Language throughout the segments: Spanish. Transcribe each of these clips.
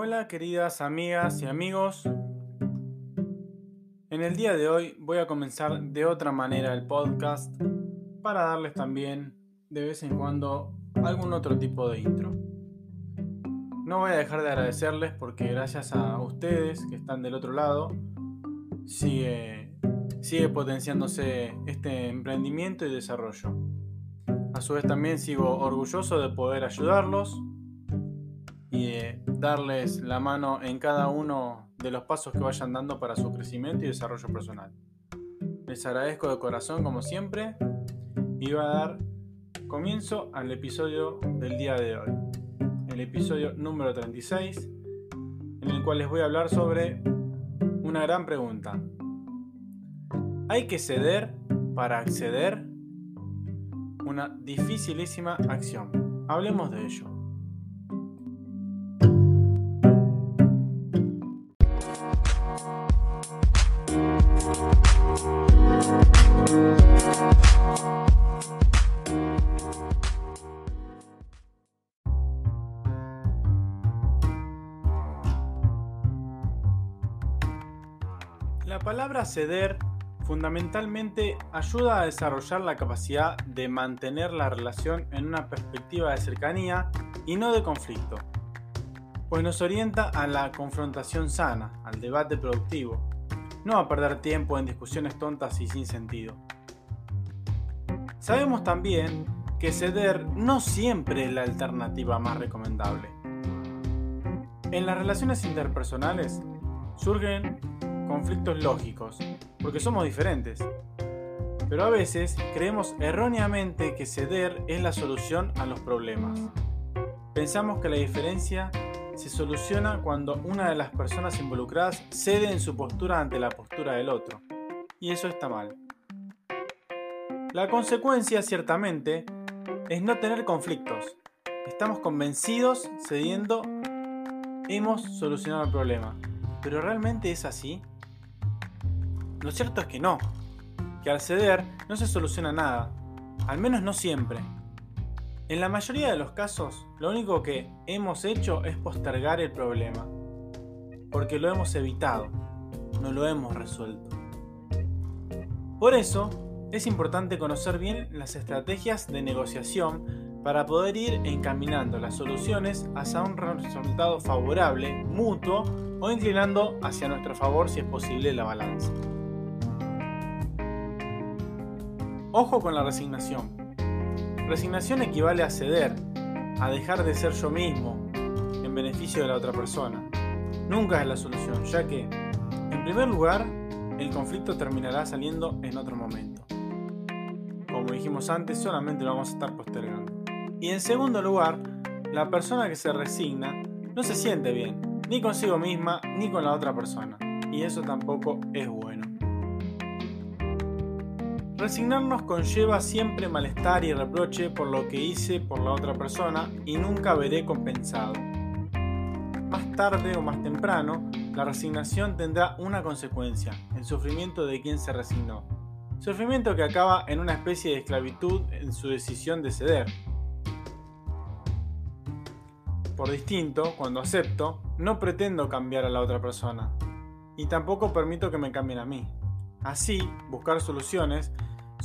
Hola queridas amigas y amigos. En el día de hoy voy a comenzar de otra manera el podcast para darles también de vez en cuando algún otro tipo de intro. No voy a dejar de agradecerles porque gracias a ustedes que están del otro lado sigue, sigue potenciándose este emprendimiento y desarrollo. A su vez también sigo orgulloso de poder ayudarlos y de darles la mano en cada uno de los pasos que vayan dando para su crecimiento y desarrollo personal. Les agradezco de corazón como siempre y voy a dar comienzo al episodio del día de hoy, el episodio número 36, en el cual les voy a hablar sobre una gran pregunta. ¿Hay que ceder para acceder? Una dificilísima acción. Hablemos de ello. La palabra ceder fundamentalmente ayuda a desarrollar la capacidad de mantener la relación en una perspectiva de cercanía y no de conflicto, pues nos orienta a la confrontación sana, al debate productivo, no a perder tiempo en discusiones tontas y sin sentido. Sabemos también que ceder no siempre es la alternativa más recomendable. En las relaciones interpersonales surgen conflictos lógicos, porque somos diferentes. Pero a veces creemos erróneamente que ceder es la solución a los problemas. Pensamos que la diferencia se soluciona cuando una de las personas involucradas cede en su postura ante la postura del otro. Y eso está mal. La consecuencia, ciertamente, es no tener conflictos. Estamos convencidos, cediendo, hemos solucionado el problema. ¿Pero realmente es así? Lo cierto es que no, que al ceder no se soluciona nada, al menos no siempre. En la mayoría de los casos, lo único que hemos hecho es postergar el problema, porque lo hemos evitado, no lo hemos resuelto. Por eso, es importante conocer bien las estrategias de negociación para poder ir encaminando las soluciones hacia un resultado favorable, mutuo o inclinando hacia nuestro favor si es posible la balanza. Ojo con la resignación. Resignación equivale a ceder, a dejar de ser yo mismo en beneficio de la otra persona. Nunca es la solución, ya que, en primer lugar, el conflicto terminará saliendo en otro momento. Como dijimos antes, solamente lo vamos a estar postergando. Y en segundo lugar, la persona que se resigna no se siente bien, ni consigo misma, ni con la otra persona. Y eso tampoco es bueno. Resignarnos conlleva siempre malestar y reproche por lo que hice por la otra persona y nunca veré compensado. Más tarde o más temprano, la resignación tendrá una consecuencia, el sufrimiento de quien se resignó. Sufrimiento que acaba en una especie de esclavitud en su decisión de ceder. Por distinto, cuando acepto, no pretendo cambiar a la otra persona. Y tampoco permito que me cambien a mí. Así, buscar soluciones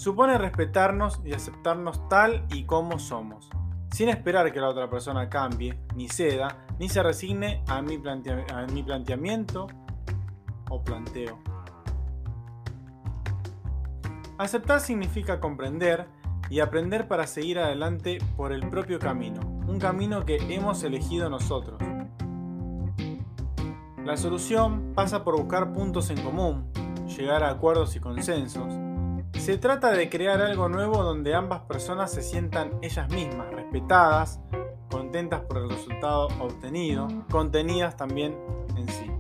supone respetarnos y aceptarnos tal y como somos, sin esperar que la otra persona cambie, ni ceda, ni se resigne a mi, planteamiento o planteo. Aceptar significa comprender y aprender para seguir adelante por el propio camino, un camino que hemos elegido nosotros. La solución pasa por buscar puntos en común, llegar a acuerdos y consensos, se trata de crear algo nuevo donde ambas personas se sientan ellas mismas, respetadas, contentas por el resultado obtenido, contenidas también en sí.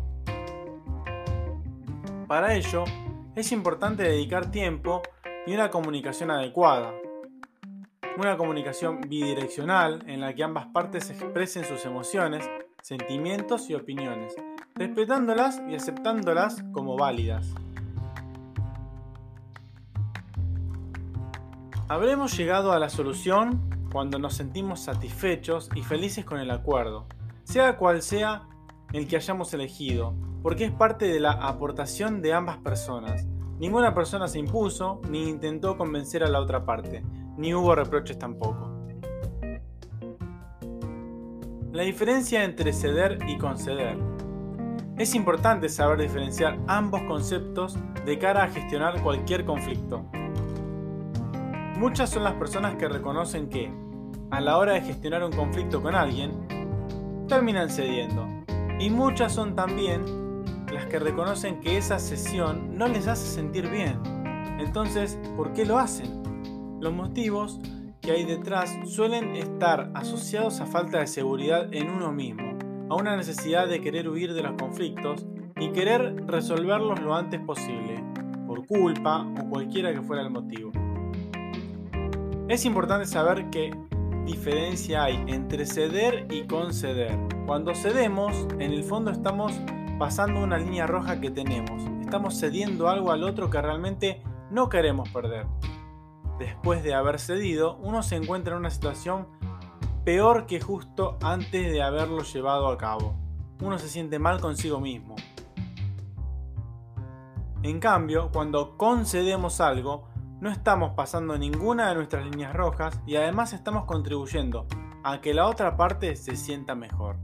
Para ello, es importante dedicar tiempo y una comunicación adecuada. Una comunicación bidireccional en la que ambas partes expresen sus emociones, sentimientos y opiniones, respetándolas y aceptándolas como válidas. Habremos llegado a la solución cuando nos sentimos satisfechos y felices con el acuerdo, sea cual sea el que hayamos elegido, porque es parte de la aportación de ambas personas. Ninguna persona se impuso ni intentó convencer a la otra parte, ni hubo reproches tampoco. La diferencia entre ceder y conceder. Es importante saber diferenciar ambos conceptos de cara a gestionar cualquier conflicto. Muchas son las personas que reconocen que, a la hora de gestionar un conflicto con alguien, terminan cediendo. Y muchas son también las que reconocen que esa sesión no les hace sentir bien. Entonces, ¿por qué lo hacen? Los motivos que hay detrás suelen estar asociados a falta de seguridad en uno mismo, a una necesidad de querer huir de los conflictos y querer resolverlos lo antes posible, por culpa o cualquiera que fuera el motivo. Es importante saber qué diferencia hay entre ceder y conceder. Cuando cedemos, en el fondo estamos pasando una línea roja que tenemos. Estamos cediendo algo al otro que realmente no queremos perder. Después de haber cedido, uno se encuentra en una situación peor que justo antes de haberlo llevado a cabo. Uno se siente mal consigo mismo. En cambio, cuando concedemos algo, no estamos pasando ninguna de nuestras líneas rojas y además estamos contribuyendo a que la otra parte se sienta mejor.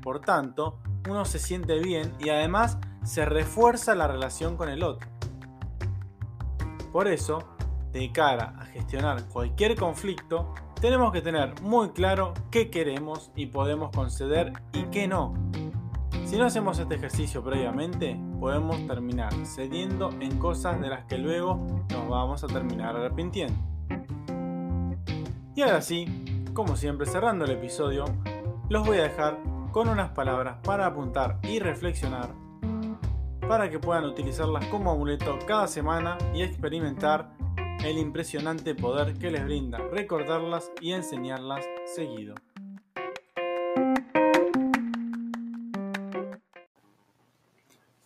Por tanto, uno se siente bien y además se refuerza la relación con el otro. Por eso, de cara a gestionar cualquier conflicto, tenemos que tener muy claro qué queremos y podemos conceder y qué no. Si no hacemos este ejercicio previamente, podemos terminar cediendo en cosas de las que luego nos vamos a terminar arrepintiendo. Y ahora sí, como siempre cerrando el episodio, los voy a dejar con unas palabras para apuntar y reflexionar para que puedan utilizarlas como amuleto cada semana y experimentar el impresionante poder que les brinda recordarlas y enseñarlas seguido.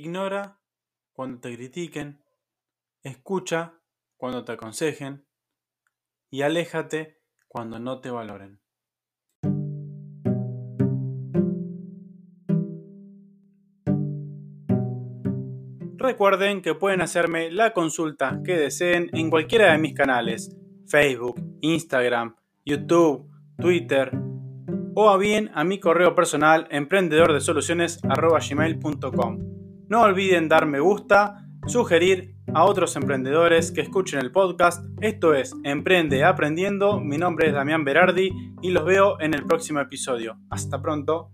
Ignora cuando te critiquen, escucha cuando te aconsejen y aléjate cuando no te valoren. Recuerden que pueden hacerme la consulta que deseen en cualquiera de mis canales, Facebook, Instagram, YouTube, Twitter, o a bien a mi correo personal emprendedordesoluciones.gmail.com. No olviden dar me gusta, sugerir a otros emprendedores que escuchen el podcast. Esto es Emprende Aprendiendo. Mi nombre es Damián Berardi y los veo en el próximo episodio. Hasta pronto.